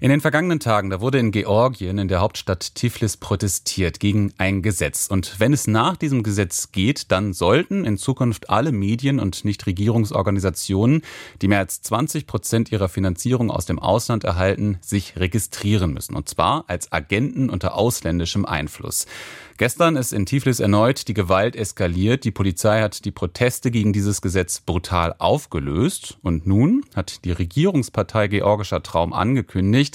in den vergangenen Tagen, da wurde in Georgien, in der Hauptstadt Tiflis, protestiert gegen ein Gesetz. Und wenn es nach diesem Gesetz geht, dann sollten in Zukunft alle Medien und Nichtregierungsorganisationen, die mehr als 20 Prozent ihrer Finanzierung aus dem Ausland erhalten, sich registrieren müssen. Und zwar als Agenten unter ausländischem Einfluss. Gestern ist in Tiflis erneut die Gewalt eskaliert. Die Polizei hat die Proteste gegen dieses Gesetz brutal aufgelöst. Und nun hat die Regierungspartei Georgischer Traum angekündigt,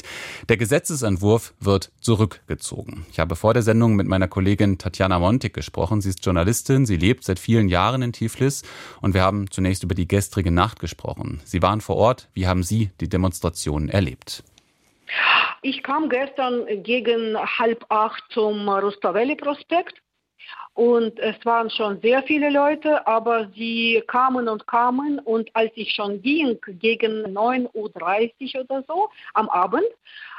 der Gesetzesentwurf wird zurückgezogen. Ich habe vor der Sendung mit meiner Kollegin Tatjana Montik gesprochen. Sie ist Journalistin, sie lebt seit vielen Jahren in Tiflis und wir haben zunächst über die gestrige Nacht gesprochen. Sie waren vor Ort. Wie haben Sie die Demonstrationen erlebt? Ich kam gestern gegen halb acht zum Rustaveli-Prospekt und es waren schon sehr viele Leute, aber sie kamen und kamen und als ich schon ging, gegen 9.30 Uhr oder so am Abend,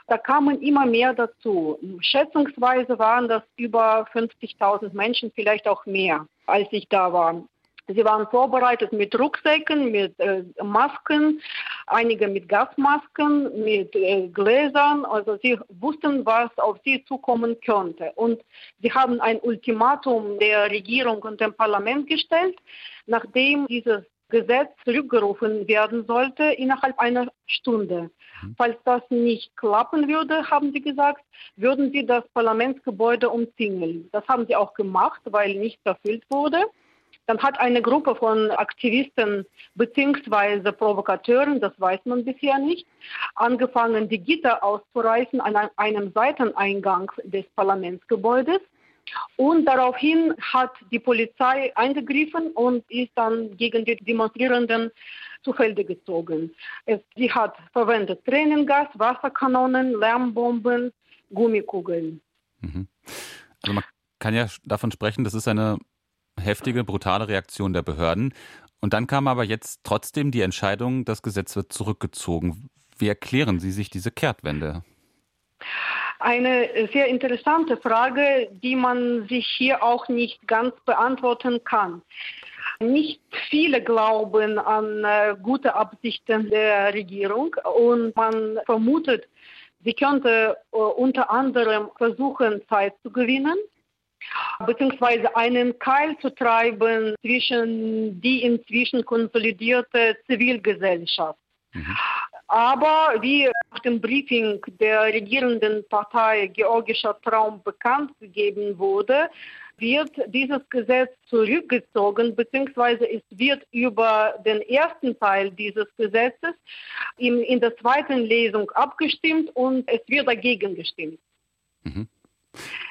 da kamen immer mehr dazu. Schätzungsweise waren das über 50.000 Menschen, vielleicht auch mehr, als ich da war. Sie waren vorbereitet mit Rucksäcken, mit äh, Masken, einige mit Gasmasken, mit äh, Gläsern. Also sie wussten, was auf sie zukommen könnte. Und sie haben ein Ultimatum der Regierung und dem Parlament gestellt, nachdem dieses Gesetz zurückgerufen werden sollte innerhalb einer Stunde. Mhm. Falls das nicht klappen würde, haben sie gesagt, würden sie das Parlamentsgebäude umzingeln. Das haben sie auch gemacht, weil nichts erfüllt wurde. Dann hat eine Gruppe von Aktivisten bzw. Provokateuren, das weiß man bisher nicht, angefangen, die Gitter auszureißen an einem Seiteneingang des Parlamentsgebäudes. Und daraufhin hat die Polizei eingegriffen und ist dann gegen die Demonstrierenden zu Felde gezogen. Sie hat verwendet Tränengas, Wasserkanonen, Lärmbomben, Gummikugeln. Mhm. Also man kann ja davon sprechen, das ist eine heftige, brutale Reaktion der Behörden. Und dann kam aber jetzt trotzdem die Entscheidung, das Gesetz wird zurückgezogen. Wie erklären Sie sich diese Kehrtwende? Eine sehr interessante Frage, die man sich hier auch nicht ganz beantworten kann. Nicht viele glauben an äh, gute Absichten der Regierung und man vermutet, sie könnte äh, unter anderem versuchen, Zeit zu gewinnen beziehungsweise einen Keil zu treiben zwischen die inzwischen konsolidierte Zivilgesellschaft. Mhm. Aber wie nach dem Briefing der regierenden Partei Georgischer Traum bekannt gegeben wurde, wird dieses Gesetz zurückgezogen, beziehungsweise es wird über den ersten Teil dieses Gesetzes in, in der zweiten Lesung abgestimmt und es wird dagegen gestimmt. Mhm.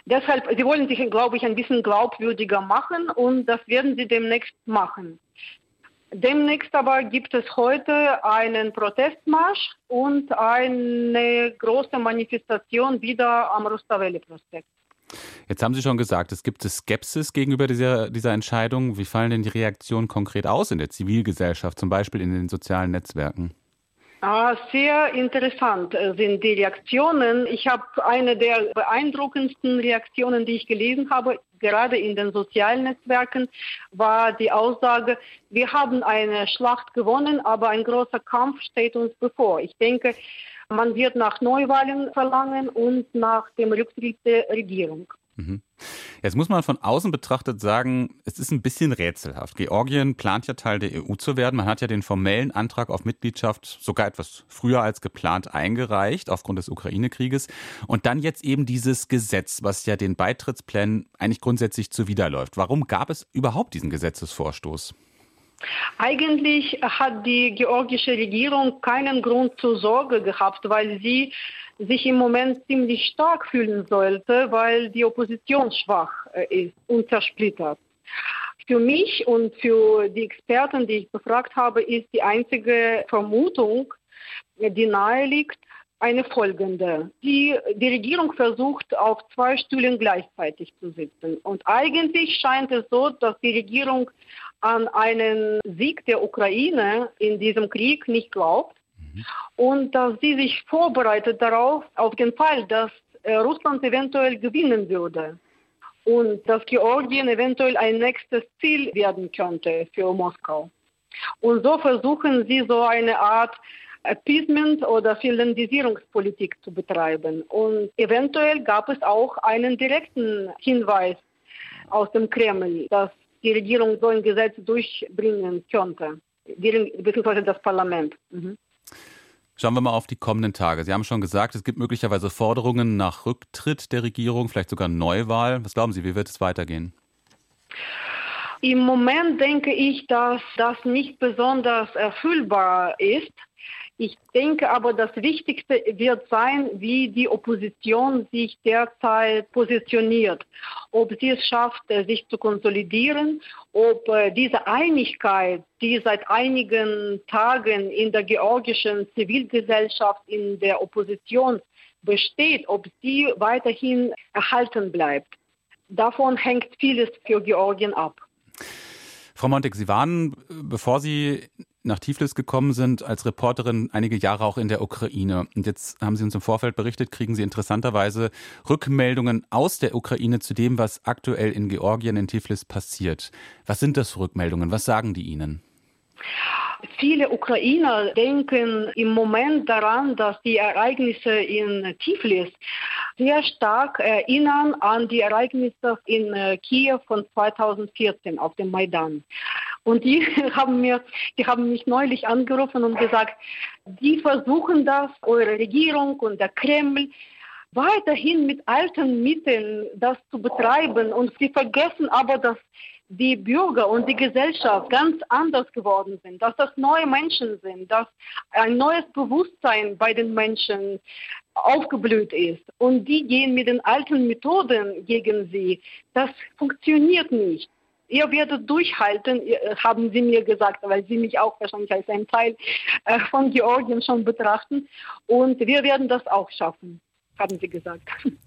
Deshalb, sie wollen sich, glaube ich, ein bisschen glaubwürdiger machen und das werden sie demnächst machen. Demnächst aber gibt es heute einen Protestmarsch und eine große Manifestation wieder am Rustaveli-Prospekt. Jetzt haben Sie schon gesagt, es gibt Skepsis gegenüber dieser, dieser Entscheidung. Wie fallen denn die Reaktionen konkret aus in der Zivilgesellschaft, zum Beispiel in den sozialen Netzwerken? Ah, sehr interessant äh, sind die Reaktionen. Ich habe eine der beeindruckendsten Reaktionen, die ich gelesen habe, gerade in den sozialen Netzwerken, war die Aussage, wir haben eine Schlacht gewonnen, aber ein großer Kampf steht uns bevor. Ich denke, man wird nach Neuwahlen verlangen und nach dem Rücktritt der Regierung. Mhm. Jetzt muss man von außen betrachtet sagen, es ist ein bisschen rätselhaft. Georgien plant ja Teil der EU zu werden. Man hat ja den formellen Antrag auf Mitgliedschaft sogar etwas früher als geplant eingereicht, aufgrund des Ukraine-Krieges. Und dann jetzt eben dieses Gesetz, was ja den Beitrittsplänen eigentlich grundsätzlich zuwiderläuft. Warum gab es überhaupt diesen Gesetzesvorstoß? Eigentlich hat die georgische Regierung keinen Grund zur Sorge gehabt, weil sie sich im Moment ziemlich stark fühlen sollte, weil die Opposition schwach äh, ist und zersplittert. Für mich und für die Experten, die ich befragt habe, ist die einzige Vermutung, die nahe liegt, eine folgende. Die, die Regierung versucht, auf zwei Stühlen gleichzeitig zu sitzen. Und eigentlich scheint es so, dass die Regierung an einen Sieg der Ukraine in diesem Krieg nicht glaubt mhm. und dass sie sich vorbereitet darauf, auf den Fall, dass äh, Russland eventuell gewinnen würde und dass Georgien eventuell ein nächstes Ziel werden könnte für Moskau. Und so versuchen sie so eine Art Appeasement oder Finlandisierungspolitik zu betreiben. Und eventuell gab es auch einen direkten Hinweis aus dem Kreml, dass die Regierung so ein Gesetz durchbringen könnte, beziehungsweise das Parlament. Mhm. Schauen wir mal auf die kommenden Tage. Sie haben schon gesagt, es gibt möglicherweise Forderungen nach Rücktritt der Regierung, vielleicht sogar Neuwahl. Was glauben Sie, wie wird es weitergehen? Im Moment denke ich, dass das nicht besonders erfüllbar ist. Ich denke aber, das Wichtigste wird sein, wie die Opposition sich derzeit positioniert. Ob sie es schafft, äh, sich zu konsolidieren, ob äh, diese Einigkeit, die seit einigen Tagen in der georgischen Zivilgesellschaft, in der Opposition besteht, ob sie weiterhin erhalten bleibt. Davon hängt vieles für Georgien ab. Frau Montek, Sie waren, bevor Sie nach Tiflis gekommen sind, als Reporterin einige Jahre auch in der Ukraine. Und jetzt haben Sie uns im Vorfeld berichtet, kriegen Sie interessanterweise Rückmeldungen aus der Ukraine zu dem, was aktuell in Georgien, in Tiflis passiert. Was sind das für Rückmeldungen? Was sagen die Ihnen? Viele Ukrainer denken im Moment daran, dass die Ereignisse in Tiflis sehr stark erinnern an die Ereignisse in äh, Kiew von 2014 auf dem Maidan. Und die haben mir, die haben mich neulich angerufen und gesagt, die versuchen das, eure Regierung und der Kreml, weiterhin mit alten Mitteln das zu betreiben. Und sie vergessen aber, dass die Bürger und die Gesellschaft ganz anders geworden sind, dass das neue Menschen sind, dass ein neues Bewusstsein bei den Menschen aufgeblüht ist. Und die gehen mit den alten Methoden gegen sie. Das funktioniert nicht. Ihr werdet durchhalten, haben sie mir gesagt, weil sie mich auch wahrscheinlich als ein Teil äh, von Georgien schon betrachten. Und wir werden das auch schaffen, haben sie gesagt.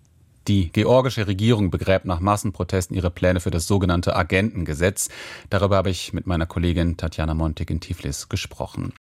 Die georgische Regierung begräbt nach Massenprotesten ihre Pläne für das sogenannte Agentengesetz. Darüber habe ich mit meiner Kollegin Tatjana Montik in Tiflis gesprochen.